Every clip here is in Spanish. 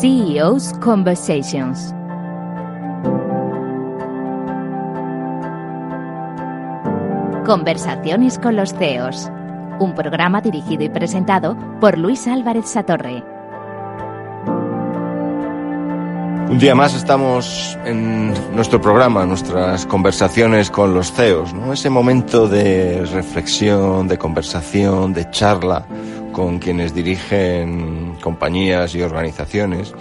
CEO's Conversations. Conversaciones con los CEOs. Un programa dirigido y presentado por Luis Álvarez Satorre. Un día más estamos en nuestro programa, nuestras conversaciones con los CEOs, ¿no? Ese momento de reflexión, de conversación, de charla con quienes dirigen compañías y organizaciones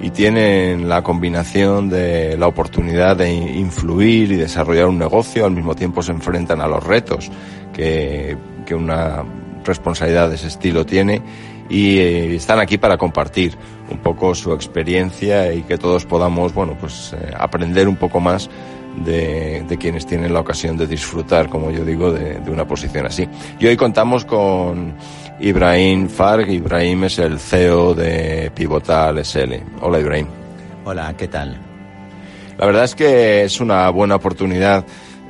y tienen la combinación de la oportunidad de influir y desarrollar un negocio, al mismo tiempo se enfrentan a los retos que, que una responsabilidad de ese estilo tiene y eh, están aquí para compartir un poco su experiencia y que todos podamos, bueno, pues eh, aprender un poco más de, de, quienes tienen la ocasión de disfrutar, como yo digo, de, de, una posición así. Y hoy contamos con Ibrahim Farg. Ibrahim es el CEO de Pivotal SL. Hola, Ibrahim. Hola, ¿qué tal? La verdad es que es una buena oportunidad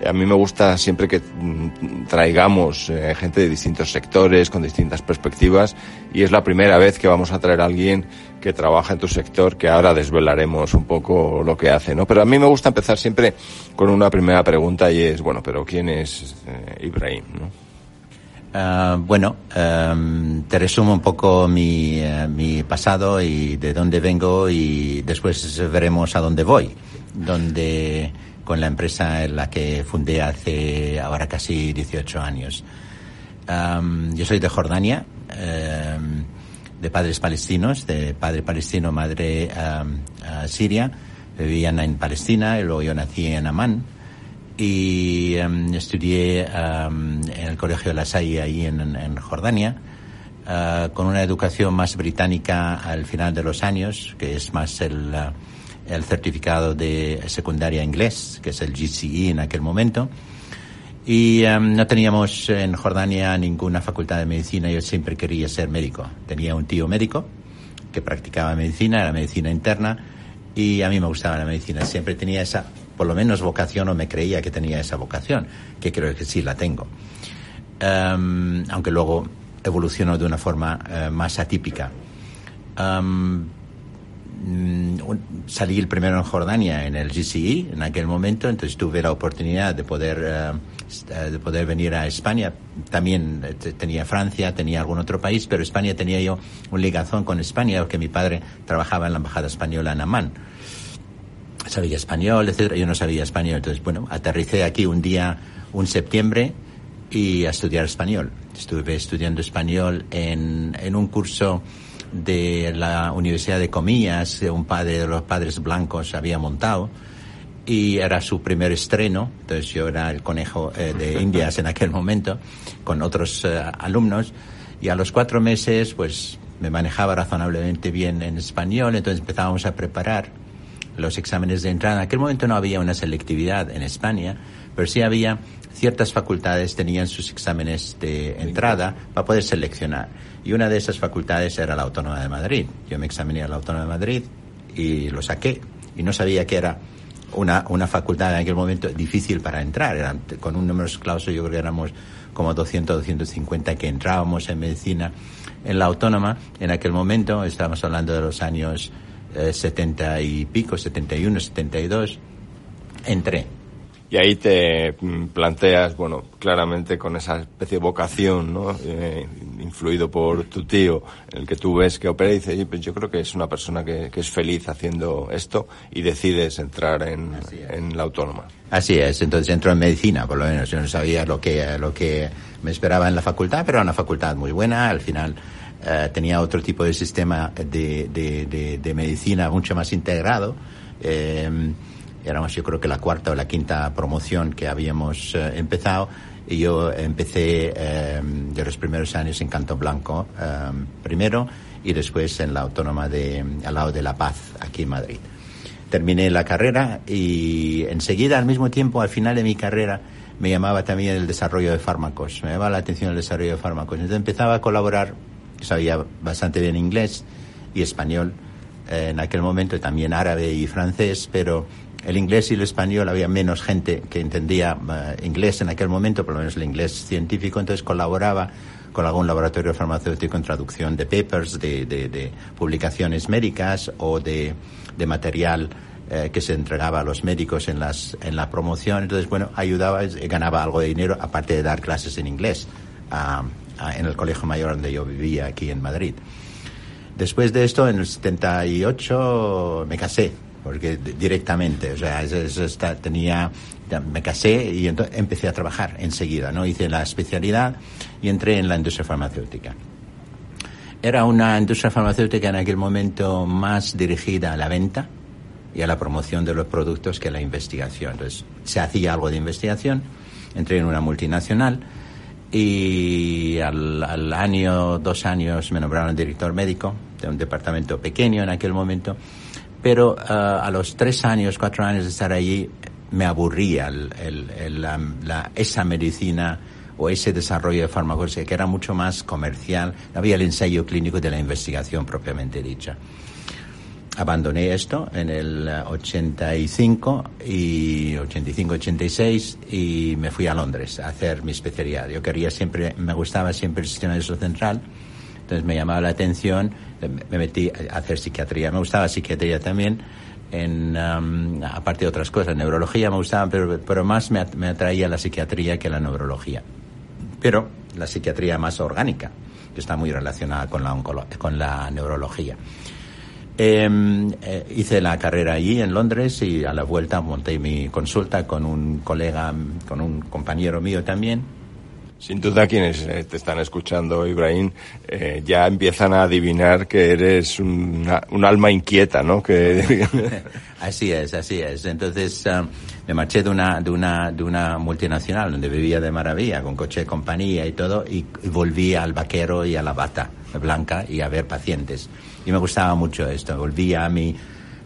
a mí me gusta siempre que mm, traigamos eh, gente de distintos sectores, con distintas perspectivas, y es la primera vez que vamos a traer a alguien que trabaja en tu sector, que ahora desvelaremos un poco lo que hace, ¿no? Pero a mí me gusta empezar siempre con una primera pregunta y es, bueno, pero ¿quién es eh, Ibrahim, no? Uh, bueno, um, te resumo un poco mi, uh, mi pasado y de dónde vengo y después veremos a dónde voy. Donde con la empresa en la que fundé hace ahora casi 18 años. Um, yo soy de Jordania, um, de padres palestinos, de padre palestino, madre siria. Vivían en Palestina y luego yo nací en Amán y estudié en el Colegio de la Salle ahí en, en Jordania. Uh, con una educación más británica al final de los años, que es más el, uh, el certificado de secundaria inglés, que es el GCE en aquel momento. Y um, no teníamos en Jordania ninguna facultad de medicina. Yo siempre quería ser médico. Tenía un tío médico que practicaba medicina, era medicina interna, y a mí me gustaba la medicina. Siempre tenía esa, por lo menos vocación, o me creía que tenía esa vocación, que creo que sí la tengo. Um, aunque luego evolucionó de una forma uh, más atípica. Um, salí el primero en Jordania en el GCE en aquel momento, entonces tuve la oportunidad de poder uh, de poder venir a España. También tenía Francia, tenía algún otro país, pero España tenía yo un ligazón con España porque mi padre trabajaba en la embajada española en Amán. Sabía español, etcétera. Yo no sabía español, entonces bueno, aterricé aquí un día, un septiembre y a estudiar español. Estuve estudiando español en, en un curso de la Universidad de Comillas, que un padre de los padres blancos había montado, y era su primer estreno, entonces yo era el conejo eh, de Indias en aquel momento, con otros eh, alumnos, y a los cuatro meses, pues me manejaba razonablemente bien en español, entonces empezábamos a preparar los exámenes de entrada. En aquel momento no había una selectividad en España, pero sí había ciertas facultades tenían sus exámenes de entrada para poder seleccionar. Y una de esas facultades era la Autónoma de Madrid. Yo me examiné a la Autónoma de Madrid y lo saqué. Y no sabía que era una, una facultad en aquel momento difícil para entrar. Era, con un número clauso yo creo que éramos como 200, 250 que entrábamos en medicina en la Autónoma. En aquel momento, estábamos hablando de los años eh, 70 y pico, 71, 72, entré. Y ahí te planteas, bueno, claramente con esa especie de vocación, ¿no? Eh, influido por tu tío, el que tú ves que opera y dices, pues yo creo que es una persona que, que es feliz haciendo esto y decides entrar en, en, la autónoma. Así es, entonces entro en medicina, por lo menos. Yo no sabía lo que, lo que me esperaba en la facultad, pero era una facultad muy buena, al final eh, tenía otro tipo de sistema de, de, de, de medicina mucho más integrado. Eh, éramos yo creo que la cuarta o la quinta promoción que habíamos eh, empezado y yo empecé eh, de los primeros años en Canto Blanco eh, primero y después en la Autónoma de al lado de La Paz aquí en Madrid. Terminé la carrera y enseguida al mismo tiempo al final de mi carrera me llamaba también el desarrollo de fármacos, me llamaba la atención el desarrollo de fármacos. Entonces empezaba a colaborar, sabía bastante bien inglés y español en aquel momento, también árabe y francés, pero el inglés y el español había menos gente que entendía uh, inglés en aquel momento, por lo menos el inglés científico, entonces colaboraba con algún laboratorio farmacéutico en traducción de papers, de, de, publicaciones médicas o de, material eh, que se entregaba a los médicos en, las, en la promoción. Entonces, bueno, ayudaba, ganaba algo de dinero, aparte de dar clases en inglés en el colegio mayor donde yo vivía aquí en Madrid. Después de esto, en el 78 me casé, porque directamente, o sea, tenía, me casé y entonces empecé a trabajar enseguida, ¿no? Hice la especialidad y entré en la industria farmacéutica. Era una industria farmacéutica en aquel momento más dirigida a la venta y a la promoción de los productos que a la investigación. Entonces, se hacía algo de investigación, entré en una multinacional y al, año, dos años me nombraron director médico de un departamento pequeño en aquel momento, pero eh, a los tres años, cuatro años de estar allí me aburría esa medicina o ese desarrollo de fármacos que era mucho más comercial, había el ensayo clínico de la investigación propiamente dicha abandoné esto en el 85 y 85-86 y me fui a Londres a hacer mi especialidad. Yo quería siempre, me gustaba siempre el sistema nervioso central, entonces me llamaba la atención, me metí a hacer psiquiatría. Me gustaba psiquiatría también, en, um, aparte de otras cosas, neurología me gustaba, pero, pero más me, atraía la psiquiatría que la neurología. Pero la psiquiatría más orgánica, que está muy relacionada con la, con la neurología. Em, eh, hice la carrera allí en Londres y a la vuelta monté mi consulta con un colega, con un compañero mío también. Sin duda quienes eh, te están escuchando, Ibrahim, eh, ya empiezan a adivinar que eres un alma inquieta, ¿no? Que... así es, así es. Entonces ah, me marché de una, de, una, de una multinacional donde vivía de maravilla, con coche de compañía y todo, y volví al vaquero y a la bata blanca y a ver pacientes. Y me gustaba mucho esto, volvía a mí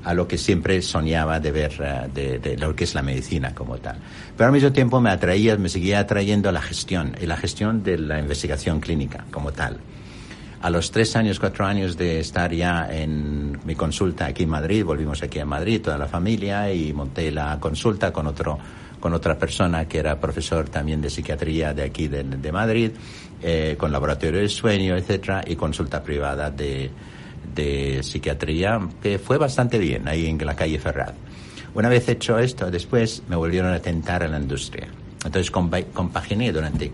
a lo que siempre soñaba de ver, eh, de, lo que es la medicina como tal. Pero al mismo tiempo me atraía, me seguía atrayendo la gestión, y la gestión de la investigación clínica como tal. A los tres años, cuatro años de estar ya en mi consulta aquí en Madrid, volvimos aquí a Madrid, toda la familia, y monté la consulta con otro, con otra persona que era profesor también de psiquiatría de aquí de, Madrid, eh, con laboratorio de sueño, etcétera, y consulta privada de, de psiquiatría que fue bastante bien ahí en la calle Ferraz. Una vez hecho esto, después me volvieron a tentar en la industria. Entonces compaginé durante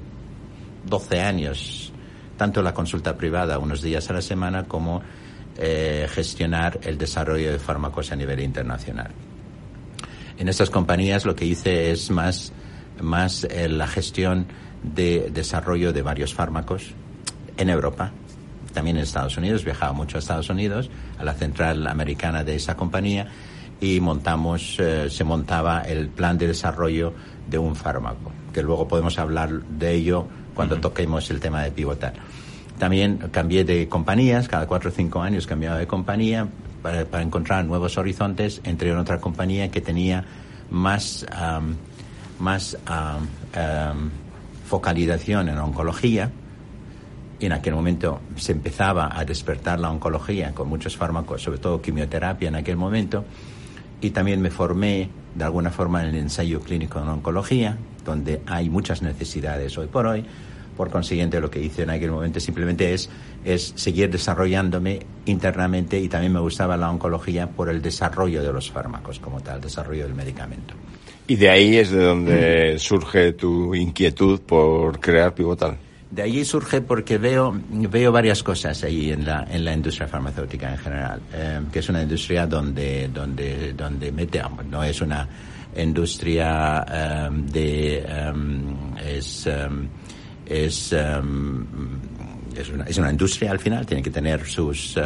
12 años tanto la consulta privada unos días a la semana como eh, gestionar el desarrollo de fármacos a nivel internacional. En estas compañías lo que hice es más, más eh, la gestión de desarrollo de varios fármacos en Europa, también en Estados Unidos, viajaba mucho a Estados Unidos, a la central americana de esa compañía, y montamos, eh, se montaba el plan de desarrollo de un fármaco, que luego podemos hablar de ello cuando toquemos el tema de pivotar. También cambié de compañías, cada cuatro o cinco años cambiaba de compañía para, encontrar nuevos horizontes. Entré en otra compañía que tenía más, más focalización en oncología en aquel momento se empezaba a despertar la oncología con muchos fármacos, sobre todo quimioterapia en aquel momento, y también me formé de alguna forma en el ensayo clínico en oncología, donde hay muchas necesidades hoy por hoy. Por consiguiente, lo que hice en aquel momento simplemente es, es seguir desarrollándome internamente y también me gustaba la oncología por el desarrollo de los fármacos como tal, desarrollo del medicamento. Y de ahí es de donde surge tu inquietud por crear Pivotal. De allí surge porque veo, veo varias cosas ahí en la, en la industria farmacéutica en general, eh, que es una industria donde, donde, donde mete, no es una industria eh, de, eh, es, es, es, una, es una industria al final, tiene que tener sus,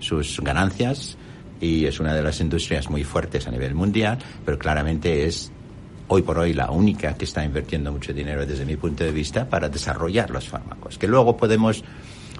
sus ganancias y es una de las industrias muy fuertes a nivel mundial, pero claramente es hoy por hoy la única que está invirtiendo mucho dinero desde mi punto de vista para desarrollar los fármacos. Que luego podemos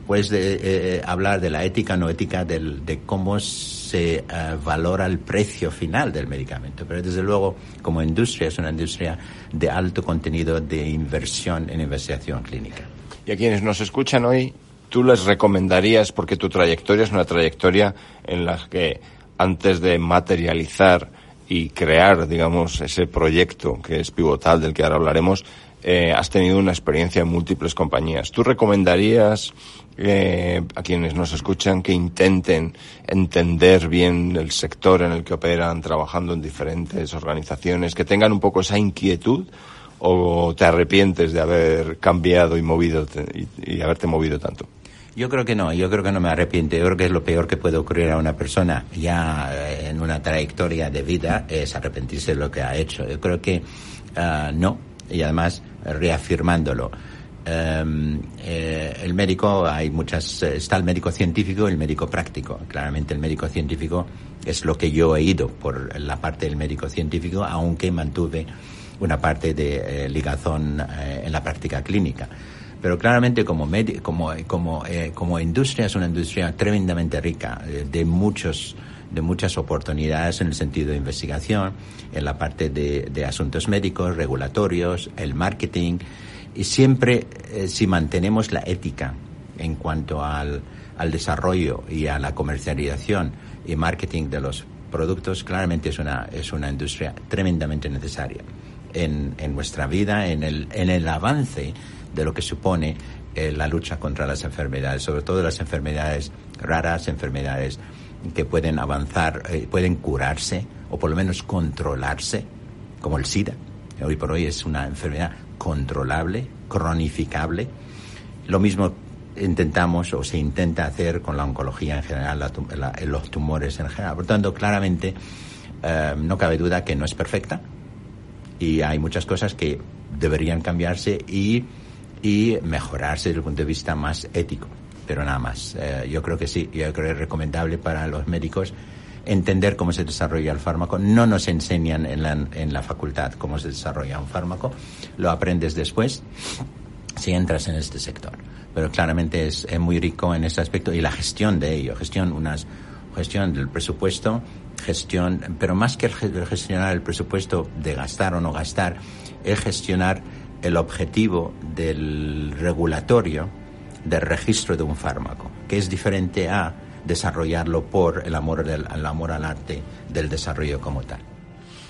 pues de, eh, hablar de la ética no ética del, de cómo se eh, valora el precio final del medicamento. Pero desde luego como industria es una industria de alto contenido de inversión en investigación clínica. Y a quienes nos escuchan hoy tú les recomendarías porque tu trayectoria es una trayectoria en la que antes de materializar y crear, digamos, ese proyecto que es pivotal del que ahora hablaremos, eh, has tenido una experiencia en múltiples compañías. ¿Tú recomendarías eh, a quienes nos escuchan que intenten entender bien el sector en el que operan, trabajando en diferentes organizaciones, que tengan un poco esa inquietud o te arrepientes de haber cambiado y movido y, haberte movido tanto? Yo creo que no, yo creo que no me arrepiento. Yo creo que es lo peor que puede ocurrir a una persona ya eh, en una trayectoria de vida es arrepentirse de lo que ha hecho. Yo creo que ah, no, y además reafirmándolo. Em, eh, el médico, hay muchas, eh, está el médico científico y el médico práctico. Claramente el médico científico es lo que yo he ido por la parte del médico científico, aunque mantuve una parte de eh, ligazón en la práctica clínica. Pero claramente como, como, como, como industria es una industria tremendamente rica de muchos de muchas oportunidades en el sentido de investigación, en la parte de, asuntos médicos, regulatorios, el marketing, y siempre eh, si mantenemos la ética en cuanto al, al, desarrollo y a la comercialización y marketing de los productos, claramente es una, es una industria tremendamente necesaria en, en nuestra vida, en el, en el avance de lo que supone eh, la lucha contra las enfermedades, sobre todo las enfermedades raras, enfermedades que pueden avanzar, eh, pueden curarse o por lo menos controlarse, como el SIDA. Hoy por hoy es una enfermedad controlable, cronificable. Lo mismo intentamos o se intenta hacer con la oncología en general, los tumores en general. Por tanto, claramente eh, no cabe duda que no es perfecta y hay muchas cosas que deberían cambiarse y, y mejorarse desde el punto de vista más ético. Pero nada más. Eh, yo creo que sí, yo creo que es recomendable para los médicos entender cómo se desarrolla el fármaco. No nos enseñan en la, en la facultad cómo se desarrolla un fármaco, lo aprendes después si entras en este sector. Pero claramente es, es muy rico en ese aspecto y la gestión de ello, gestión, unas, gestión del presupuesto, gestión, pero más que gestionar el presupuesto de gastar o no gastar, es gestionar el objetivo del regulatorio del registro de un fármaco, que es diferente a desarrollarlo por el amor, del, el amor al arte del desarrollo como tal.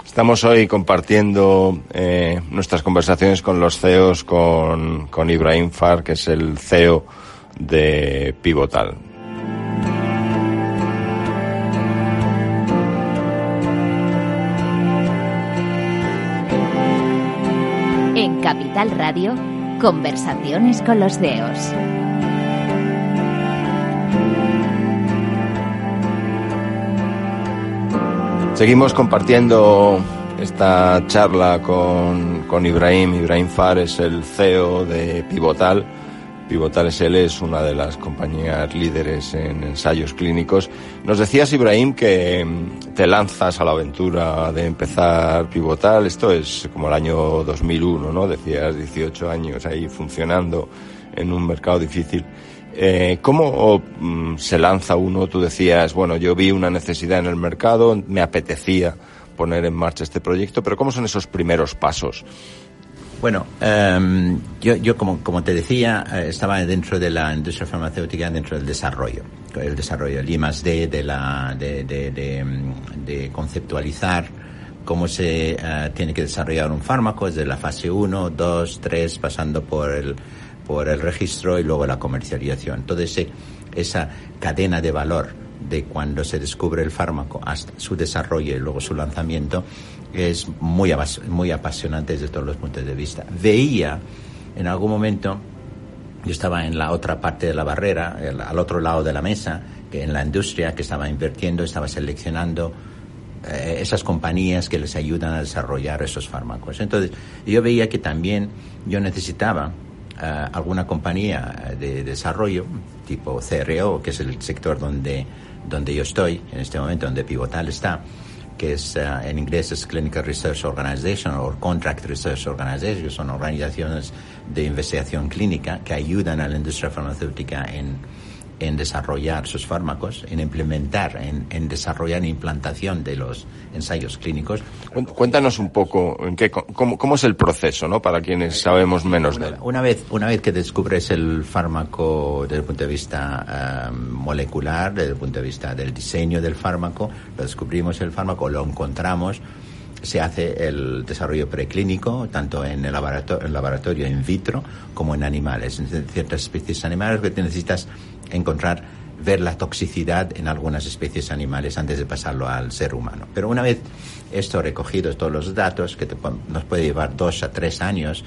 Estamos hoy compartiendo eh, nuestras conversaciones con los CEOs, con, con Ibrahim Far, que es el CEO de Pivotal. En Capital Radio, conversaciones con los CEOs. Seguimos compartiendo esta charla con, con Ibrahim. Ibrahim Far es el CEO de Pivotal. Pivotal SL es una de las compañías líderes en ensayos clínicos. Nos decías, Ibrahim, que mm, te lanzas a la aventura de empezar Pivotal. Esto es como el año 2001, ¿no? Decías 18 años ahí funcionando en un mercado difícil. Eh, ¿Cómo mm, se lanza uno? Tú decías, bueno, yo vi una necesidad en el mercado, me apetecía poner en marcha este proyecto, pero ¿cómo son esos primeros pasos? Bueno, em, yo, yo como, como, te decía, eh, estaba dentro de la industria farmacéutica, dentro del desarrollo, el desarrollo, el I más D, de, la, de, de, de, de conceptualizar cómo se uh, tiene que desarrollar un fármaco desde la fase 1, 2, 3, pasando por el por el registro y luego la comercialización. Toda esa cadena de valor de cuando se descubre el fármaco hasta su desarrollo y luego su lanzamiento es muy, muy apasionante desde todos los puntos de vista. Veía en algún momento, yo estaba en la otra parte de la barrera, al otro lado de la mesa, que en la industria que estaba invirtiendo, estaba seleccionando eh, esas compañías que les ayudan a desarrollar esos fármacos. Entonces, yo veía que también yo necesitaba alguna compañía de desarrollo, tipo CRO, que es el sector donde, donde yo estoy en este momento, donde Pivotal está, que es eh, en inglés es Clinical Research Organization o Contract Research Organization, son organizaciones de investigación clínica que ayudan a la industria farmacéutica en en desarrollar sus fármacos, en implementar, en, desarrollar implantación de los ensayos clínicos. Cuéntanos un poco en qué, cómo, es el proceso, ¿no? Para quienes sabemos menos de él. Una vez, una vez que descubres el fármaco desde el punto de vista em, molecular, desde el punto de vista del diseño del fármaco, lo descubrimos el fármaco, lo encontramos, se hace el desarrollo preclínico, tanto en el laboratorio, en laboratorio in vitro como en animales. En ciertas especies animales que necesitas encontrar, ver la toxicidad en algunas especies animales antes de pasarlo al ser humano. Pero una vez esto recogido, todos los datos, que nos puede llevar dos a tres años,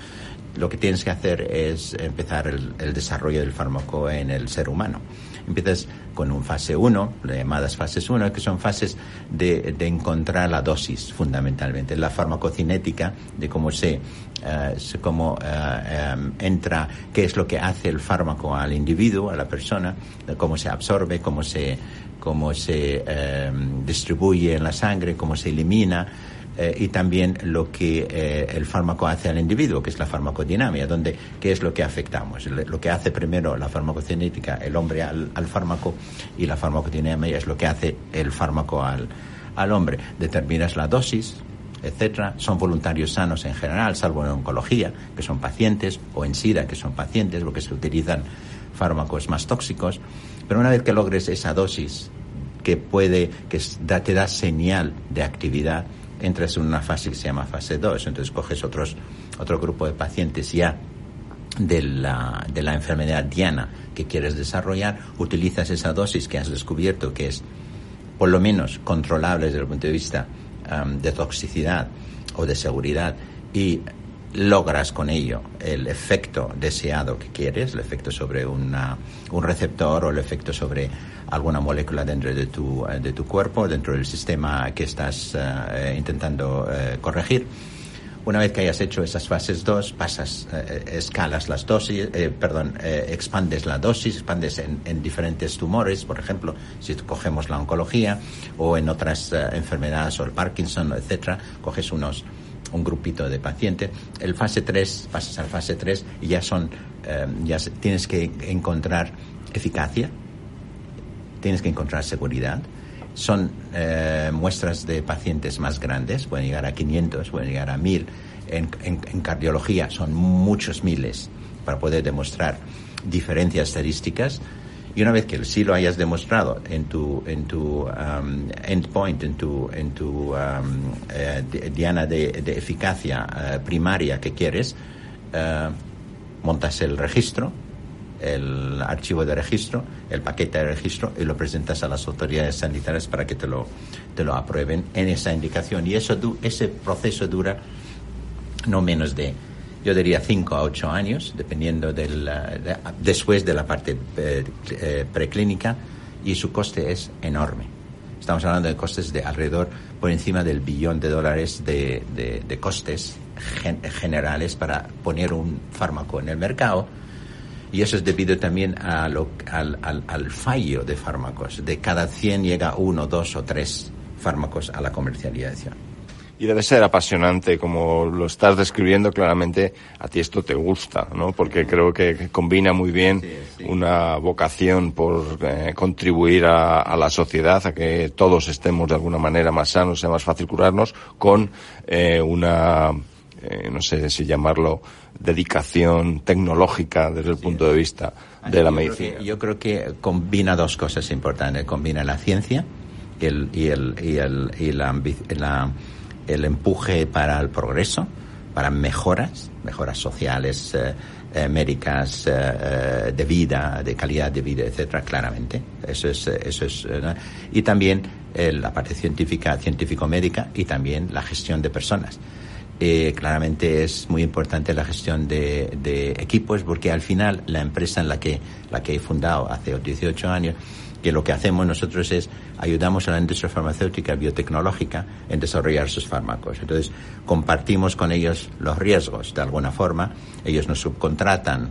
lo que tienes que hacer es empezar el desarrollo del fármaco en el ser humano. Empiezas con un fase 1, llamadas fases 1, que son fases de, de, encontrar la dosis fundamentalmente, la farmacocinética, de cómo se, uh, cómo uh, um, entra, qué es lo que hace el fármaco al individuo, a la persona, cómo se absorbe, cómo se, cómo se um, distribuye en la sangre, cómo se elimina. Eh, y también lo que eh, el fármaco hace al individuo, que es la farmacodinámica, donde qué es lo que afectamos. Lo que hace primero la farmacocinética, el hombre al, al fármaco, y la farmacodinámica es lo que hace el fármaco al, al hombre. Determinas la dosis, etcétera. Son voluntarios sanos en general, salvo en oncología, que son pacientes, o en SIDA, que son pacientes, porque se utilizan fármacos más tóxicos. Pero una vez que logres esa dosis que puede, que te da señal de actividad, entras en una fase que se llama fase 2, entonces coges otros, otro grupo de pacientes ya de la, de la enfermedad diana que quieres desarrollar, utilizas esa dosis que has descubierto que es por lo menos controlable desde el punto de vista de toxicidad o de seguridad y logras con ello el efecto deseado que quieres, el efecto sobre una, un receptor o el efecto sobre alguna molécula dentro de tu, de tu cuerpo, dentro del sistema que estás uh, intentando uh, corregir. Una vez que hayas hecho esas fases 2, pasas, escalas las dosis, perdón, expandes la dosis, expandes en, en, diferentes tumores, por ejemplo, si cogemos la oncología o en otras enfermedades o el Parkinson, etcétera, coges unos un grupito de pacientes. El fase 3, pasas al fase 3 y ya son, eh, ya tienes que encontrar eficacia, tienes que encontrar seguridad. Son eh, muestras de pacientes más grandes, pueden llegar a 500, pueden llegar a 1000. En, en, cardiología son muchos miles para poder demostrar diferencias estadísticas y una vez que sí lo hayas demostrado en tu, en tu um, endpoint, en tu, en tu um, eh, diana de, de eficacia uh, primaria que quieres, uh, montas el registro, el archivo de registro, el paquete de registro y lo presentas a las autoridades sanitarias para que te lo, te lo aprueben en esa indicación. Y eso, ese proceso dura no menos de yo diría 5 a 8 años, dependiendo del, de, después de la parte eh, eh, preclínica, y su coste es enorme. Estamos hablando de costes de alrededor por encima del billón de dólares de, de, costes gen, generales para poner un fármaco en el mercado. Y eso es debido también a lo, al, al, al fallo de fármacos. De cada 100 llega uno, dos o tres fármacos a la comercialización y debe ser apasionante como lo estás describiendo claramente a ti esto te gusta no porque creo que combina muy bien sí, sí. una vocación por eh, contribuir a, a, la sociedad a que todos estemos de alguna manera más sanos sea más fácil curarnos con eh, una eh, no sé si llamarlo dedicación tecnológica desde el sí. punto de vista de la yo medicina creo que, yo creo que combina dos cosas importantes combina la ciencia y el y el y el y la, la el empuje para el progreso, para mejoras, mejoras sociales, eh, eh, médicas, eh, de vida, de calidad de vida, etcétera, claramente. Eso es, eso es, ¿no? y también la parte científica, científico-médica y también la gestión de personas. Eh, claramente es muy importante la gestión de, de, equipos porque al final la empresa en la que, la que he fundado hace 18 años que lo que hacemos nosotros es ayudamos a la industria farmacéutica biotecnológica en desarrollar sus fármacos. Entonces, compartimos con ellos los riesgos de alguna forma. Ellos nos subcontratan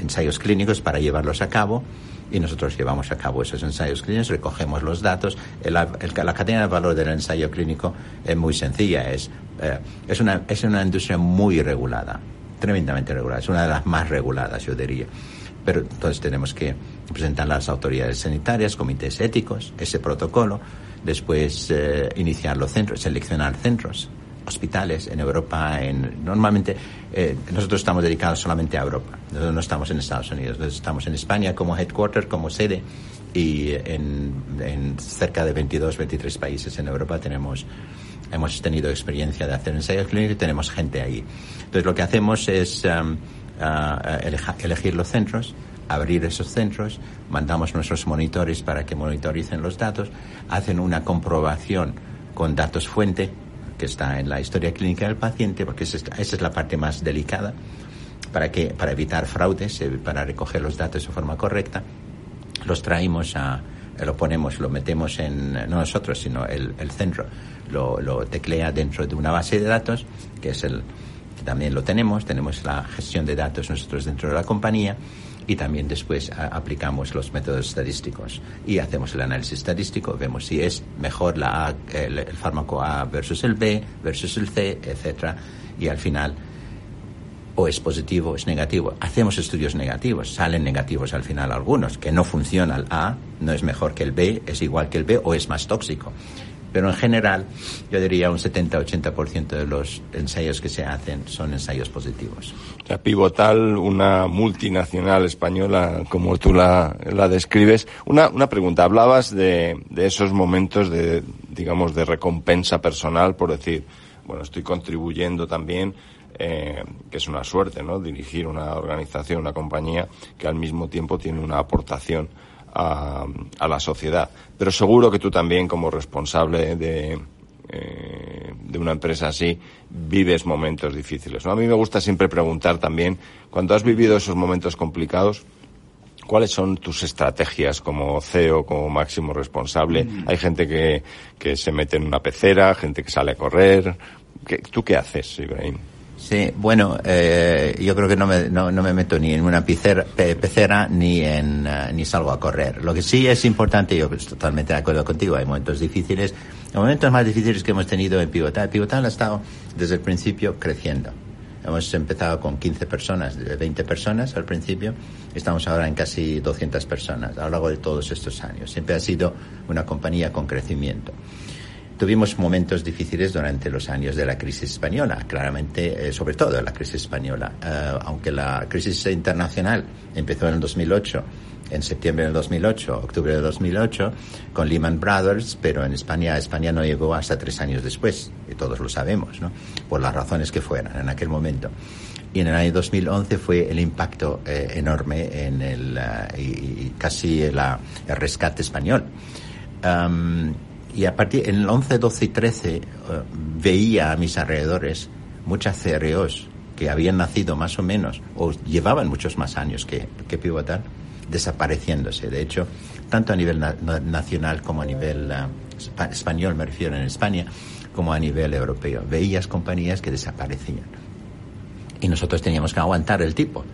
ensayos clínicos para llevarlos a cabo y nosotros llevamos a cabo esos ensayos clínicos, recogemos los datos. La cadena de valor del ensayo clínico es muy sencilla, es, eh, es, una, es una industria muy regulada, tremendamente regulada, es una de las más reguladas, yo diría. Pero entonces tenemos que presentar las autoridades sanitarias, comités éticos, ese protocolo, después eh, iniciar los centros, seleccionar centros, hospitales en Europa, en, normalmente eh, nosotros estamos dedicados solamente a Europa, nosotros no estamos en Estados Unidos, nosotros estamos en España como headquarter, como sede, y en, en cerca de 22, 23 países en Europa tenemos hemos tenido experiencia de hacer ensayos clínicos y tenemos gente ahí. Entonces lo que hacemos es um, elegir los centros, abrir esos centros, mandamos nuestros monitores para que monitoricen los datos, hacen una comprobación con datos fuente, que está en la historia clínica del paciente, porque esa es, la parte más delicada, para, que, para evitar fraudes, eh, para recoger los datos de forma correcta. Los traemos a, lo ponemos, lo metemos en, no nosotros, sino el centro, lo, teclea dentro de una base de datos, que es el, también lo tenemos, tenemos la gestión de datos nosotros dentro de la compañía, y también después aplicamos los métodos estadísticos y hacemos el análisis estadístico, vemos si es mejor la el, fármaco A versus el B versus el C, etcétera, y al final o es positivo o es negativo. Hacemos estudios negativos, salen negativos al final algunos, que no funciona el A, no es mejor que el B, es igual que el B o es más tóxico pero en general yo diría un 70-80% de los ensayos que se hacen son ensayos positivos. O sea, Pivotal, una multinacional española, como tú la, la describes. Una, una pregunta, hablabas de, de esos momentos de, digamos, de recompensa personal, por decir, bueno, estoy contribuyendo también eh, que es una suerte, ¿no? Dirigir una organización, una compañía que al mismo tiempo tiene una aportación a, a la sociedad. Pero seguro que tú también, como responsable de, eh, de una empresa así, vives momentos difíciles. ¿no? A mí me gusta siempre preguntar también, cuando has vivido esos momentos complicados, ¿Cuáles son tus estrategias como CEO, como máximo responsable? Mm. Hay gente que, que se mete en una pecera, gente que sale a correr. ¿Tú qué haces, Ibrahim? Sí, bueno, eh, yo creo que no me, no, no me meto ni en una pecera, pecera ni, en, uh, ni salgo a correr. Lo que sí es importante, yo estoy totalmente de acuerdo contigo, hay momentos difíciles. Los momentos más difíciles que hemos tenido en Pivotal, Pivotal ha estado desde el principio creciendo. Hemos empezado con 15 personas, 20 personas al principio, estamos ahora en casi 200 personas a lo largo de todos estos años. Siempre ha sido una compañía con crecimiento. Tuvimos momentos difíciles durante los años de la crisis española, claramente, eh, sobre todo la crisis española, eh, aunque la crisis internacional empezó en el 2008, en septiembre del 2008, octubre del 2008, con Lehman Brothers, pero en España, España no llegó hasta tres años después, y todos lo sabemos, ¿no? Por las razones que fueran en aquel momento. Y en el año 2011 fue el impacto eh, enorme en el, uh, y, y, casi el, rescate español. Um, y a partir, en el 11, 12 y 13 eh, veía a mis alrededores muchas CROs que habían nacido más o menos, o llevaban muchos más años que, que Pivotal, desapareciéndose. De hecho, tanto a nivel nacional como a nivel uh, español, me refiero en España, como a nivel europeo. Veías compañías que desaparecían. Y nosotros teníamos que aguantar el tipo.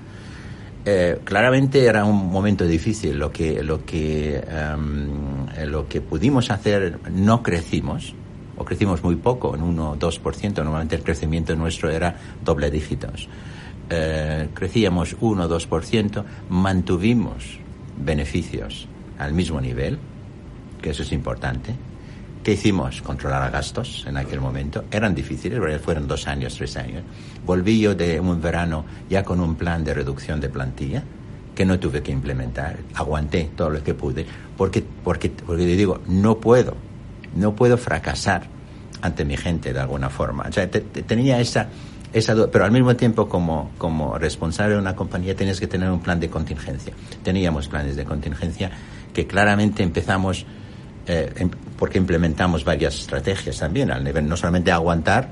Eh, claramente era un momento difícil. Lo que, lo que, um, lo que pudimos hacer, no crecimos, o crecimos muy poco, en 1 o 2%. Normalmente el crecimiento nuestro era doble dígitos. Eh, crecíamos 1 o 2%, mantuvimos beneficios al mismo nivel, que eso es importante ¿Qué hicimos? Controlar gastos en aquel momento. Eran difíciles, fueron dos años, tres años. Volví yo de un verano ya con un plan de reducción de plantilla que no tuve que implementar. Aguanté todo lo que pude porque, porque, porque digo, no puedo, no puedo fracasar ante mi gente de alguna forma. O sea, tenía esa, esa, pero al mismo tiempo como, como responsable de una compañía tienes que tener un plan de contingencia. Teníamos planes de contingencia que claramente empezamos eh, em, porque implementamos varias estrategias también, al nivel no solamente aguantar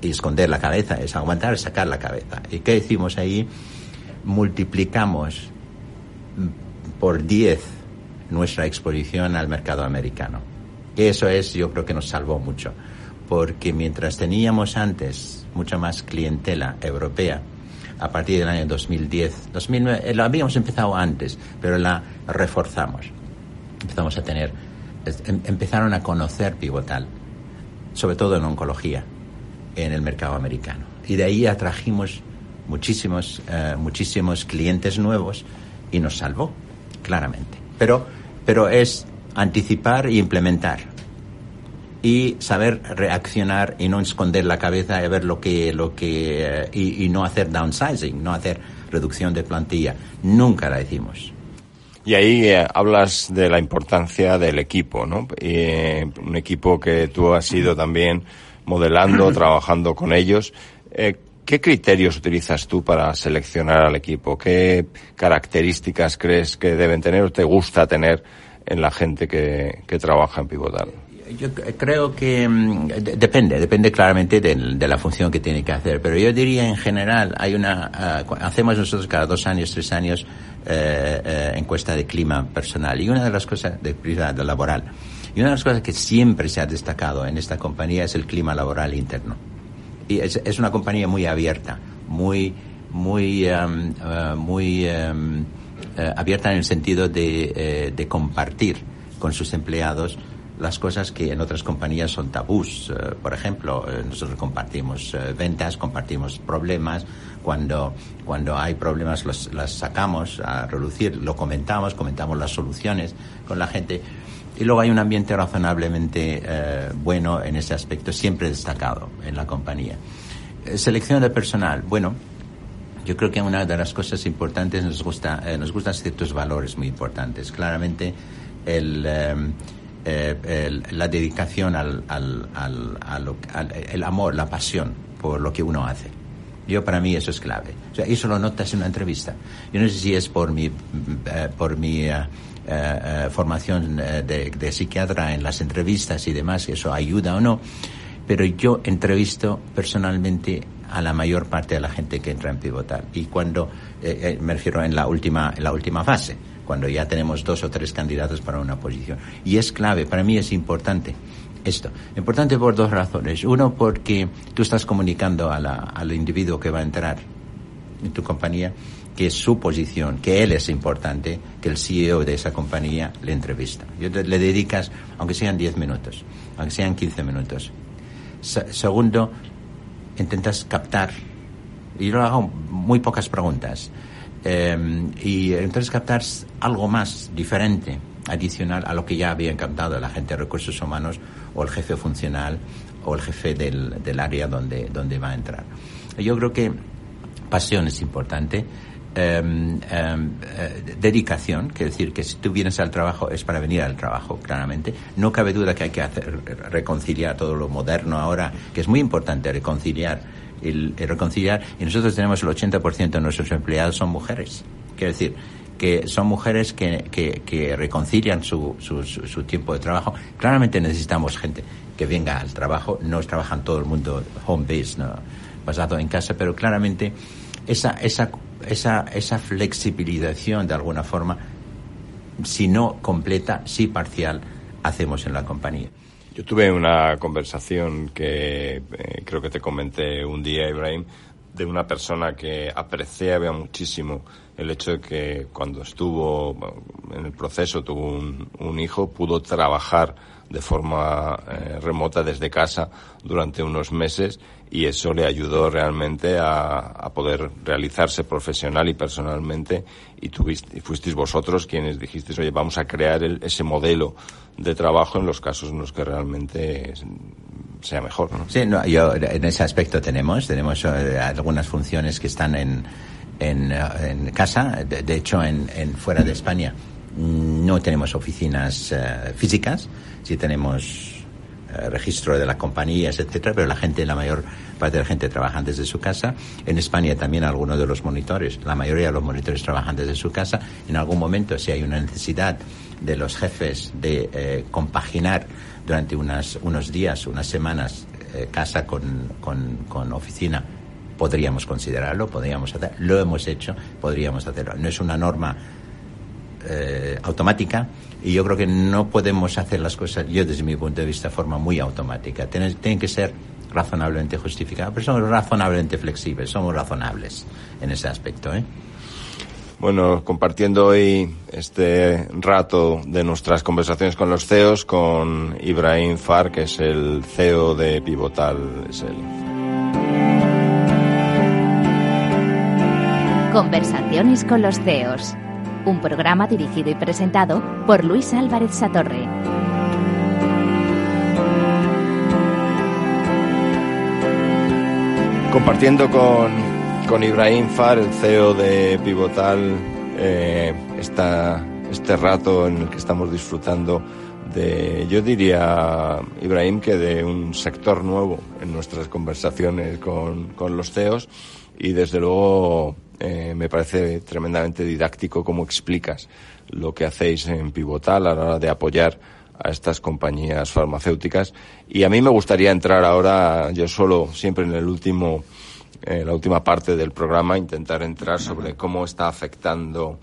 y esconder la cabeza, es aguantar y sacar la cabeza. ¿Y qué hicimos ahí? Multiplicamos por 10 nuestra exposición al mercado americano. Eso es, yo creo que nos salvó mucho, porque mientras teníamos antes mucha más clientela europea, a partir del año 2010, 2009, eh, lo habíamos empezado antes, pero la reforzamos. Empezamos a tener Em, empezaron a conocer Pivotal, sobre todo en oncología, en el mercado americano. Y de ahí atrajimos muchísimos, eh, muchísimos clientes nuevos y nos salvó, claramente. Pero, pero es anticipar e implementar y saber reaccionar y no esconder la cabeza y ver lo que lo que eh, y, y, no hacer downsizing, no hacer reducción de plantilla. Nunca la hicimos. Y ahí eh, hablas de la importancia del equipo, ¿no? Eh, un equipo que tú has sido también modelando, trabajando con ellos. Eh, ¿Qué criterios utilizas tú para seleccionar al equipo? ¿Qué características crees que deben tener o te gusta tener en la gente que, que trabaja en Pivotal? Yo creo que mm, depende, depende claramente de, la función que tiene que hacer, pero yo diría en general, hay una, ah, hacemos nosotros cada dos años, tres años, eh, eh, encuesta de clima personal. Y una de las cosas de privado laboral. Y una de las cosas que siempre se ha destacado en esta compañía es el clima laboral interno. Y es, es una compañía muy abierta, muy muy um, uh, muy um, uh, abierta en el sentido de, uh, de compartir con sus empleados las cosas que en otras compañías son tabús. Eh, por ejemplo, eh, nosotros compartimos eh, ventas, compartimos problemas. Cuando, cuando hay problemas los, las sacamos a reducir, lo comentamos, comentamos las soluciones con la gente. Y luego hay un ambiente razonablemente bueno en ese aspecto, siempre destacado en la compañía. selección de personal. Bueno, yo creo que una de las cosas importantes nos gusta, nos gustan ciertos valores muy importantes. Claramente el eh, la dedicación al, al, al, el amor, la pasión por lo que uno hace. Yo para mí eso es clave. Eso lo notas en una entrevista. Yo no sé si es por mi, eh, por mi eh, formación de, de, psiquiatra en las entrevistas y demás, eso ayuda o no, pero yo entrevisto personalmente a la mayor parte de la gente que entra en pivotal. Y cuando, me refiero en la última, en la última fase cuando ya tenemos dos o tres candidatos para una posición. Y es clave, para mí es importante esto. Importante por dos razones. Uno, porque tú estás comunicando al individuo que va a entrar en tu compañía que es su posición, que él es importante, que el CEO de esa compañía le entrevista. le dedicas, aunque sean 10 minutos, aunque sean 15 minutos. segundo, intentas captar, y yo hago muy pocas preguntas, Em, y entonces captar algo más diferente, adicional a lo que ya había captado la gente de recursos humanos o el jefe funcional o el jefe del, del área donde, donde va a entrar. Yo creo que pasión es importante. Em, eh, dedicación, que decir que si tú vienes al trabajo es para venir al trabajo, claramente. No cabe duda que hay que hacer, reconciliar todo lo moderno ahora, que es muy importante reconciliar el, reconciliar. Y nosotros tenemos el 80% de nuestros empleados son mujeres. Quiero decir, que son mujeres que, que, reconcilian su, su, su, tiempo de trabajo. Claramente necesitamos gente que venga al trabajo. No trabajan todo el mundo home base, ¿no? basado en casa, pero claramente esa, esa, esa, esa flexibilización de alguna forma, si no completa, si parcial, hacemos en la compañía. Yo tuve una conversación que eh, creo que te comenté un día, Ibrahim, de una persona que apreciaba muchísimo el hecho de que cuando estuvo en el proceso, tuvo un, hijo, pudo trabajar de forma eh, remota desde casa durante unos meses y eso le ayudó realmente a, poder realizarse profesional y personalmente. Y, tuviste, y fuisteis vosotros quienes dijisteis, oye, vamos a crear ese modelo de trabajo en los casos en los que realmente sea mejor. ¿no? Sí, no, yo, en ese aspecto tenemos, tenemos eh, algunas funciones que están en, en, en casa, de, hecho en, en, fuera de España no tenemos oficinas eh, físicas, sí tenemos eh, registro de las compañías, etcétera, pero la gente, la mayor parte de la gente trabaja desde su casa. En España también algunos de los monitores, la mayoría de los monitores trabajan desde su casa. En algún momento, si hay una necesidad de los jefes de eh, compaginar durante unas, unos días, unas semanas, eh, casa con, con, oficina, podríamos considerarlo, podríamos hacer, lo hemos hecho, podríamos hacerlo. No es una norma eh, automática y yo creo que no podemos hacer las cosas, yo desde mi punto de vista, de forma muy automática. Tienen, tienen que ser razonablemente justificadas, pero somos razonablemente flexibles, somos razonables en ese aspecto. ¿eh? Bueno, compartiendo hoy este rato de nuestras conversaciones con los CEOs, con Ibrahim Far, que es el CEO de Pivotal es Conversaciones con los CEOs, un programa dirigido y presentado por Luis Álvarez Satorre. Compartiendo con con Ibrahim Far, el CEO de Pivotal, eh, este rato en el que estamos disfrutando de, yo diría, Ibrahim, que de un sector nuevo en nuestras conversaciones con, con los CEOs y desde luego eh, me parece tremendamente didáctico cómo explicas lo que hacéis en Pivotal a la hora de apoyar a estas compañías farmacéuticas. Y a mí me gustaría entrar ahora, yo solo, siempre en el último, en la última parte del programa, intentar entrar sobre cómo está afectando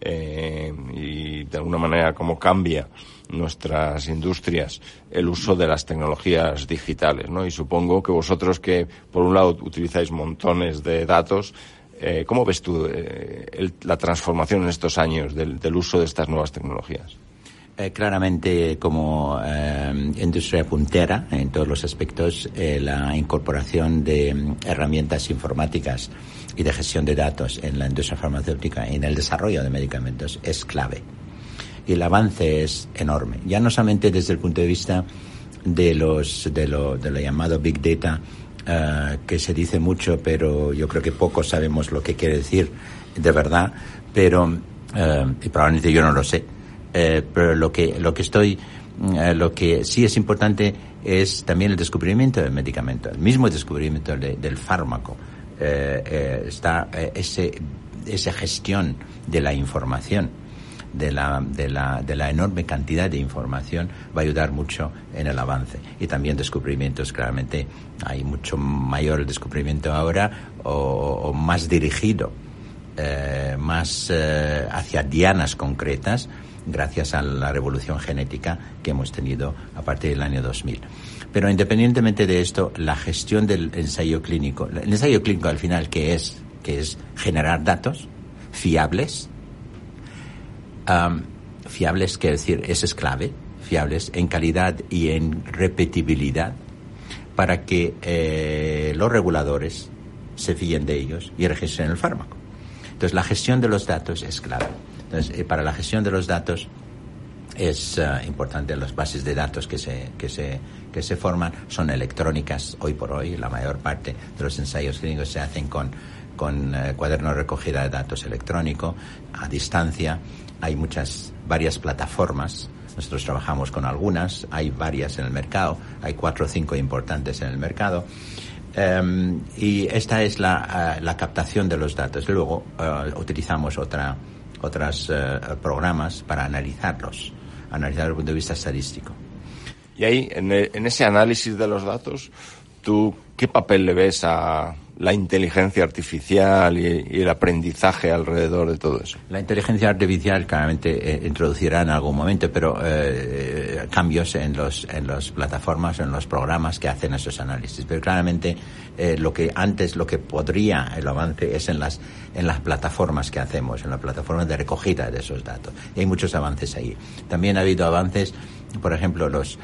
eh, y de alguna manera cómo cambia nuestras industrias el uso de las tecnologías digitales, ¿no? Y supongo que vosotros que por un lado utilizáis montones de datos, eh, ¿cómo ves tú eh, la transformación en estos años del, uso de estas nuevas tecnologías? Eh, claramente, como industria puntera en todos los aspectos, la incorporación de mm, herramientas informáticas y de gestión de datos en la industria farmacéutica y en el desarrollo de medicamentos es clave y el avance es enorme. Ya no solamente desde el punto de vista de los de lo, de lo llamado big data eh, que se dice mucho, pero yo creo que pocos sabemos lo que quiere decir de verdad, pero uh, y probablemente yo no lo sé, eh, pero lo que lo que estoy lo que sí es importante es también el descubrimiento del medicamento, el mismo descubrimiento del fármaco. está ese, esa gestión de la información de la, de, la, de la enorme cantidad de información va a ayudar mucho en el avance. Y también descubrimientos, claramente hay mucho mayor descubrimiento ahora o, más dirigido, eh, más eh, hacia dianas concretas gracias a la revolución genética que hemos tenido a partir del año 2000. Pero independientemente de esto, la gestión del ensayo clínico, el ensayo clínico al final, ¿qué es? Que es generar datos fiables, fiables, quiere decir, eso es clave, fiables en calidad y en repetibilidad para que eh, los reguladores se fíen de ellos y registren el fármaco. Entonces, la gestión de los datos es clave. Entonces, eh, para la gestión de los datos es eh, importante las bases de datos que se, que, se, que se forman son electrónicas hoy por hoy. La mayor parte de los ensayos clínicos se hacen con, con cuaderno de recogida de datos electrónico a distancia hay muchas, varias plataformas. Nosotros trabajamos con algunas, hay varias en el mercado, hay cuatro o cinco importantes en el mercado. Em, y esta es la, eh, la, captación de los datos. Luego uh, utilizamos otra, otros eh, programas para analizarlos, analizar desde el punto de vista estadístico. Y ahí, en, en ese análisis de los datos, ¿tú qué papel le ves a, la inteligencia artificial y, el aprendizaje alrededor de todo eso? La inteligencia artificial claramente eh, introducirá en algún momento, pero eh, cambios en los en las plataformas, en los programas que hacen esos análisis. Pero claramente eh, lo que antes, lo que podría el avance es en las en las plataformas que hacemos, en las plataformas de recogida de esos datos. Hay muchos avances ahí. También ha habido avances, por ejemplo, los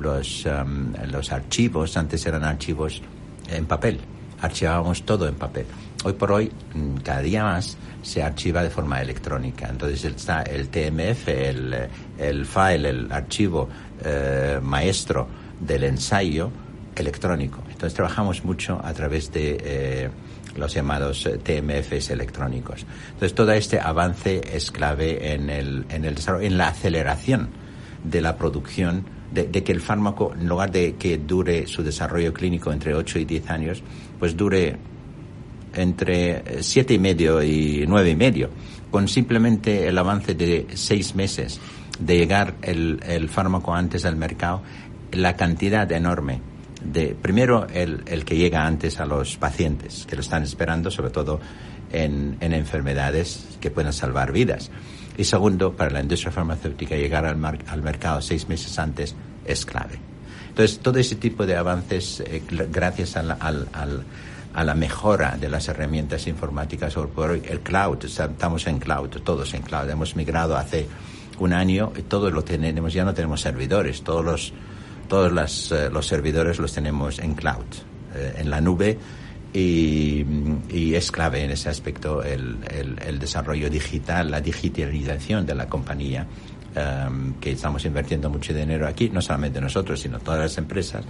los um, los archivos antes eran archivos en papel archivábamos todo en papel. Hoy por hoy, mm, cada día más, se archiva de forma electrónica. Entonces está el TMF, el, file, el archivo eh, maestro del ensayo electrónico. Entonces trabajamos mucho a través de eh, los llamados eh, TMFs electrónicos. Entonces todo este avance es clave en el, en el desarrollo, en la aceleración de la producción de, de, que el fármaco, en lugar de que dure su desarrollo clínico entre 8 y 10 años, pues dure entre siete y medio y nueve y medio, con simplemente el avance de seis meses de llegar el, el fármaco antes al mercado, la cantidad enorme de, primero, el, el, que llega antes a los pacientes, que lo están esperando, sobre todo en, en enfermedades que puedan salvar vidas. Y segundo, para la industria farmacéutica, llegar al, al mercado seis meses antes es clave. Entonces, todo ese tipo de avances, eh, gracias a la, mejora de las herramientas informáticas, el cloud, estamos en cloud, todos en cloud. Hemos migrado hace un año y todos lo tenemos, ya no tenemos servidores, todos los, todos eh, los servidores los tenemos en cloud, eh, en la nube. Y, es clave en ese aspecto el, el desarrollo digital, la digitalización de la compañía Em, que estamos invirtiendo mucho dinero aquí, no solamente nosotros, sino todas las empresas,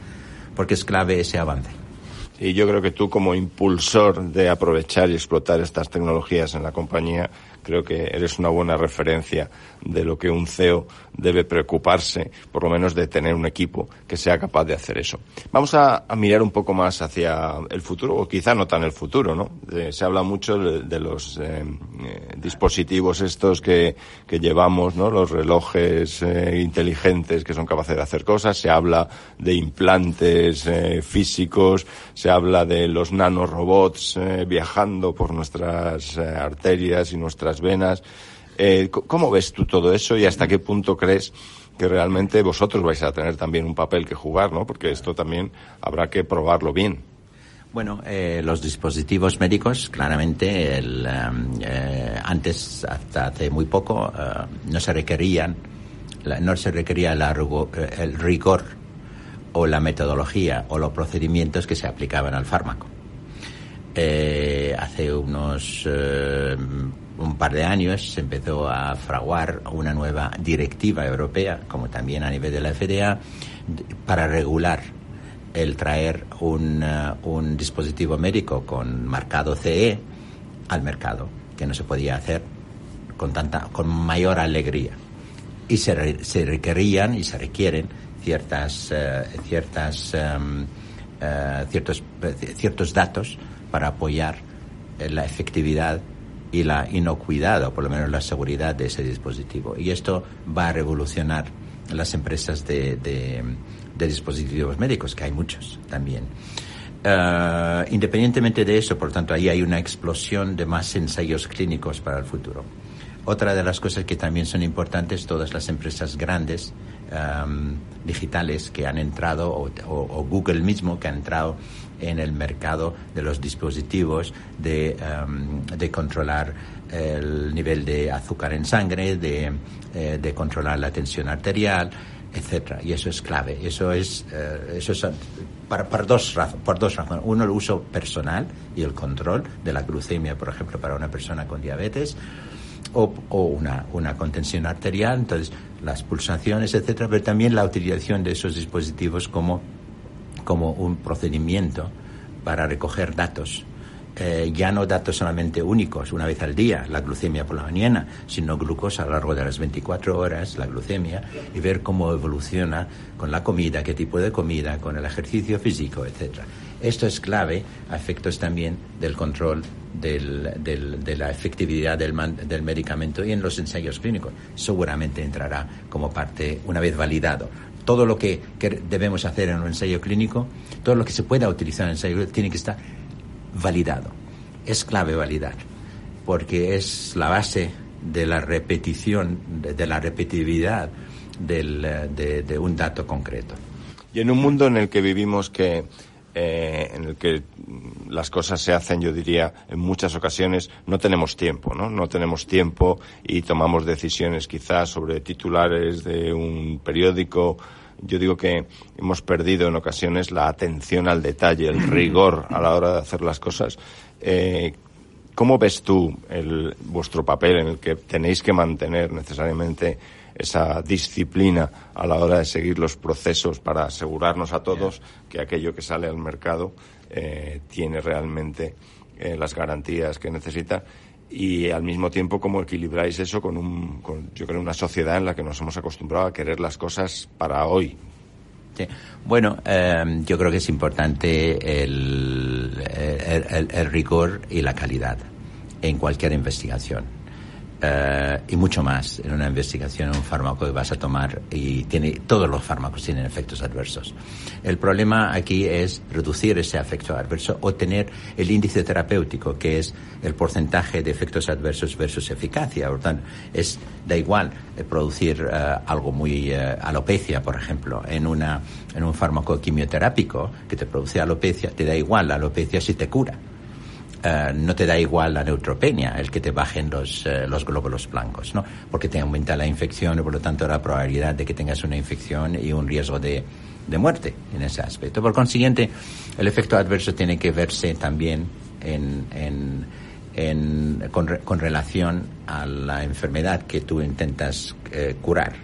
porque es clave ese avance. Y yo creo que tú como impulsor de aprovechar y explotar estas tecnologías en la compañía, creo que eres una buena referencia de lo que un CEO debe preocuparse, por lo menos de tener un equipo que sea capaz de hacer eso. Vamos a, mirar un poco más hacia el futuro, o quizá no tan el futuro, ¿no? se habla mucho de, los eh, eh, dispositivos estos que, que, llevamos, ¿no? Los relojes eh, inteligentes que son capaces de hacer cosas, se habla de implantes físicos, se habla de los nanorobots viajando por nuestras arterias y nuestras venas. Eh, ¿Cómo ves tú todo eso y hasta qué punto crees que realmente vosotros vais a tener también un papel que jugar, ¿no? Porque esto también habrá que probarlo bien. Bueno, eh, los dispositivos médicos, claramente, el, eh, antes, hasta hace muy poco, no se requerían, no se requería el rigor o la metodología o los procedimientos que se aplicaban al fármaco. hace unos un par de años se empezó a fraguar una nueva directiva europea, como también a nivel de la FDA, para regular el traer un, uh, un dispositivo médico con marcado CE al mercado, que no se podía hacer con, tanta, con mayor alegría. Y se, se requerían y se requieren ciertas, uh, ciertas, um, uh, ciertos, ciertos datos para apoyar la efectividad y la inocuidad o por lo menos la seguridad de ese dispositivo. Y esto va a revolucionar las empresas de, de, dispositivos médicos, que hay muchos también. Uh, independientemente de eso, por tanto, ahí hay una explosión de más ensayos clínicos para el futuro. Otra de las cosas que también son importantes, todas las empresas grandes um, digitales que han entrado, o, o, Google mismo que ha entrado en el mercado de los dispositivos de, em, de controlar el nivel de azúcar en sangre, de, eh, de controlar la tensión arterial, etcétera. Y eso es clave. Eso es, eh, eso es para, para dos por dos razones. Uno, el uso personal y el control de la glucemia, por ejemplo, para una persona con diabetes. O, o, una, una contención arterial, entonces las pulsaciones, etcétera, pero también la utilización de esos dispositivos como como un procedimiento para recoger datos. Eh, ya no datos solamente únicos, una vez al día, la glucemia por la mañana, sino glucosa a lo largo de las 24 horas, la glucemia, y ver cómo evoluciona con la comida, qué tipo de comida, con el ejercicio físico, etc. Esto es clave a efectos también del control del, del, de la efectividad del, del medicamento y en los ensayos clínicos. Seguramente entrará como parte, una vez validado todo lo que, debemos hacer en un ensayo clínico, todo lo que se pueda utilizar en un ensayo clínico tiene que estar validado. Es clave validar, porque es la base de la repetición, de, la repetitividad de, de, un dato concreto. Y en un mundo en el que vivimos que eh, en el que las cosas se hacen, yo diría, en muchas ocasiones no tenemos tiempo, ¿no? No tenemos tiempo y tomamos decisiones quizás sobre titulares de un periódico. Yo digo que hemos perdido en ocasiones la atención al detalle, el rigor a la hora de hacer las cosas. Eh, ¿Cómo ves tú el, vuestro papel en el que tenéis que mantener necesariamente esa disciplina a la hora de seguir los procesos para asegurarnos a todos que aquello que sale al mercado eh, tiene realmente eh, las garantías que necesita y al mismo tiempo cómo equilibráis eso con, un, yo creo, una sociedad en la que nos hemos acostumbrado a querer las cosas para hoy. Bueno, em, yo creo que es importante el, el rigor y la calidad en cualquier investigación eh, y mucho más en una investigación en un fármaco que vas a tomar y tiene todos los fármacos tienen efectos adversos. El problema aquí es reducir ese efecto adverso o tener el índice terapéutico, que es el porcentaje de efectos adversos versus eficacia. Por tanto, es da igual eh, producir eh, algo muy alopecia, por ejemplo, en una en un fármaco quimioterápico que te produce alopecia, te da igual la alopecia si te cura eh, no te da igual la neutropenia, el que te bajen los, eh, los glóbulos blancos, ¿no? Porque te aumenta la infección y por lo tanto la probabilidad de que tengas una infección y un riesgo de, de muerte en ese aspecto. Por consiguiente, el efecto adverso tiene que verse también en, en, en, con, relación a la enfermedad que tú intentas eh, curar.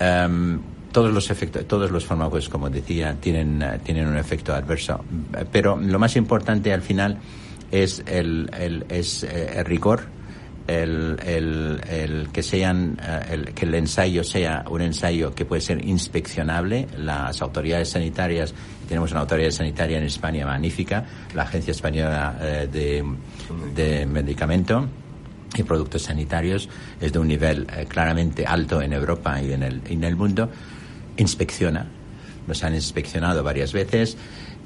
Um, todos los efectos, todos los fármacos, como decía, tienen, tienen un efecto adverso, pero lo más importante al final es el, el, es, eh, el rigor el, el, el que sean eh, el, que el ensayo sea un ensayo que puede ser inspeccionable. Las autoridades sanitarias tenemos una autoridad sanitaria en España magnífica la agencia española eh, de, de medicamento y productos sanitarios. Es de un nivel claramente alto en Europa y en el, en el mundo. Inspecciona. Nos han inspeccionado varias veces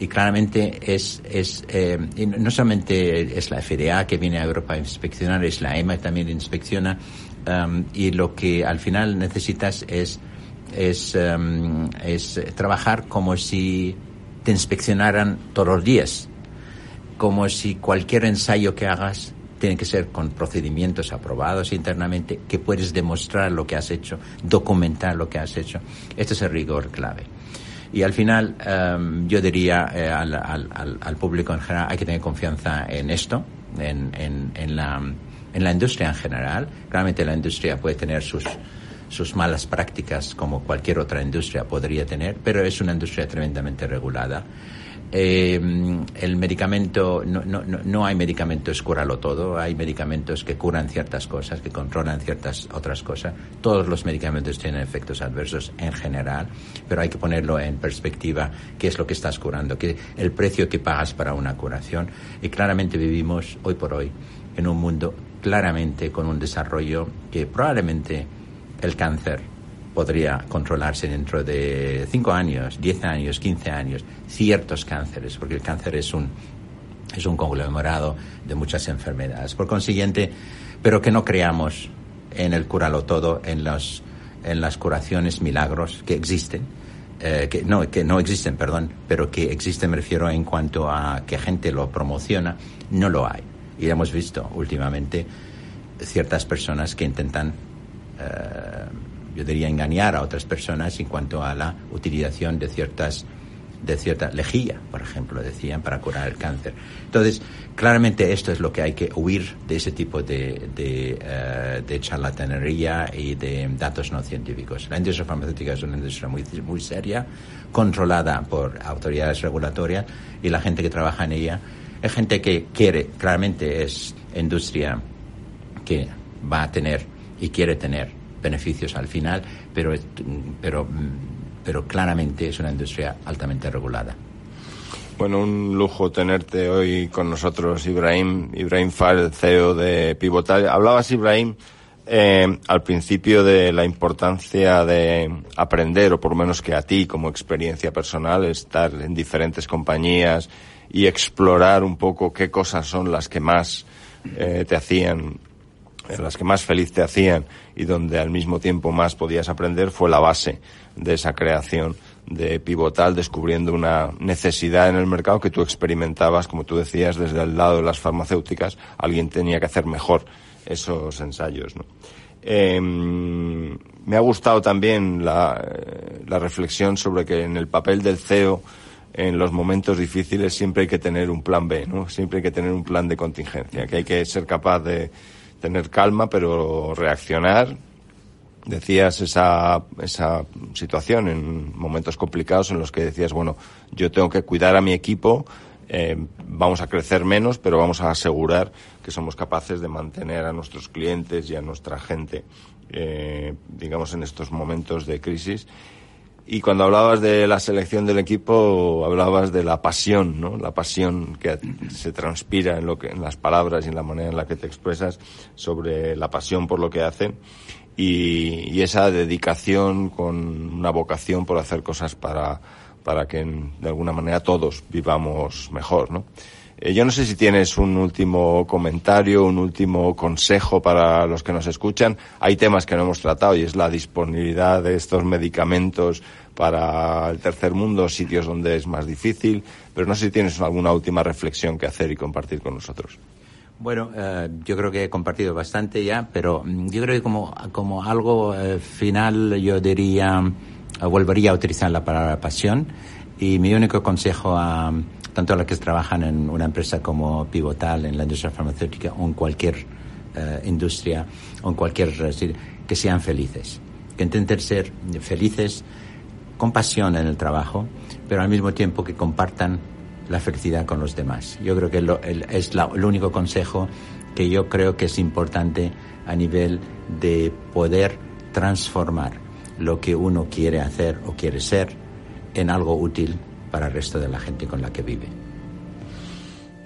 y claramente es, es eh, no solamente es la FDA que viene a Europa a inspeccionar, es la EMA que también inspecciona um, y lo que al final necesitas es, es, um, es trabajar como si te inspeccionaran todos los días, como si cualquier ensayo que hagas tiene que ser con procedimientos aprobados internamente, que puedes demostrar lo que has hecho, documentar lo que has hecho. Este es el rigor clave. Y al final, em, yo diría eh, al, al, al, público en general, hay que tener confianza en esto, en, en, en, la, en la industria en general. Claramente la industria puede tener sus, sus malas prácticas como cualquier otra industria podría tener, pero es una industria tremendamente regulada. Eh, el medicamento, no, no, no hay medicamentos curarlo todo, hay medicamentos que curan ciertas cosas, que controlan ciertas otras cosas. Todos los medicamentos tienen efectos adversos en general, pero hay que ponerlo en perspectiva qué es lo que estás curando, qué, el precio que pagas para una curación. Y claramente vivimos hoy por hoy en un mundo claramente con un desarrollo que probablemente el cáncer podría controlarse dentro de 5 años, 10 años, 15 años, ciertos cánceres, porque el cáncer es un, es un conglomerado de muchas enfermedades. Por consiguiente, pero que no creamos en el curalo todo, en, los, en las curaciones milagros que existen, eh, que, no, que no existen, perdón, pero que existen, me refiero en cuanto a que gente lo promociona, no lo hay. Y hemos visto últimamente ciertas personas que intentan eh, yo diría, engañar a otras personas en cuanto a la utilización de ciertas de cierta lejía, por ejemplo, decían, para curar el cáncer. Entonces, claramente esto es lo que hay que huir de ese tipo de, de, uh, de charlatanería y de datos no científicos. La industria farmacéutica es una industria muy, muy seria, controlada por autoridades regulatorias y la gente que trabaja en ella es gente que quiere, claramente es industria que va a tener y quiere tener beneficios al final, pero, pero, pero claramente es una industria altamente regulada. Bueno, un lujo tenerte hoy con nosotros, Ibrahim. Ibrahim Far, el CEO de Pivotal. Hablabas, Ibrahim, eh, al principio de la importancia de aprender, o por lo menos que a ti, como experiencia personal, estar en diferentes compañías y explorar un poco qué cosas son las que más eh, te hacían las que más feliz te hacían y donde al mismo tiempo más podías aprender fue la base de esa creación de Pivotal, descubriendo una necesidad en el mercado que tú experimentabas, como tú decías, desde el lado de las farmacéuticas, alguien tenía que hacer mejor esos ensayos. ¿no? Eh, me ha gustado también la, la reflexión sobre que en el papel del CEO en los momentos difíciles siempre hay que tener un plan B, ¿no? Siempre hay que tener un plan de contingencia, que hay que ser capaz de tener calma, pero reaccionar. Decías esa, esa situación en momentos complicados en los que decías, bueno, yo tengo que cuidar a mi equipo, eh, vamos a crecer menos, pero vamos a asegurar que somos capaces de mantener a nuestros clientes y a nuestra gente, eh, digamos, en estos momentos de crisis y cuando hablabas de la selección del equipo, hablabas de la pasión, ¿no? La pasión que se transpira en lo que, en las palabras y en la manera en la que te expresas sobre la pasión por lo que hacen y, esa dedicación con una vocación por hacer cosas para, para que de alguna manera todos vivamos mejor, ¿no? Eh, yo no sé si tienes un último comentario, un último consejo para los que nos escuchan. Hay temas que no hemos tratado y es la disponibilidad de estos medicamentos para el tercer mundo, sitios donde es más difícil. Pero no sé si tienes alguna última reflexión que hacer y compartir con nosotros. Bueno, eh, yo creo que he compartido bastante ya, pero mm, yo creo que como, como algo eh, final yo diría, eh, volvería a utilizar la palabra pasión y mi único consejo a tanto a los que trabajan en una empresa como Pivotal, en la industria farmacéutica o en cualquier uh, industria o en cualquier que sean felices, que intenten ser felices con pasión en el trabajo, pero al mismo tiempo que compartan la felicidad con los demás. Yo creo que lo, el, es la, el único consejo que yo creo que es importante a nivel de poder transformar lo que uno quiere hacer o quiere ser en algo útil para el resto de la gente con la que vive.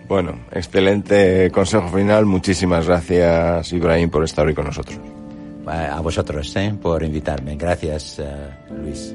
Bueno, excelente consejo final. Muchísimas gracias, Ibrahim, por estar hoy con nosotros. A vosotros, ¿eh? por invitarme. Gracias, uh, Luis.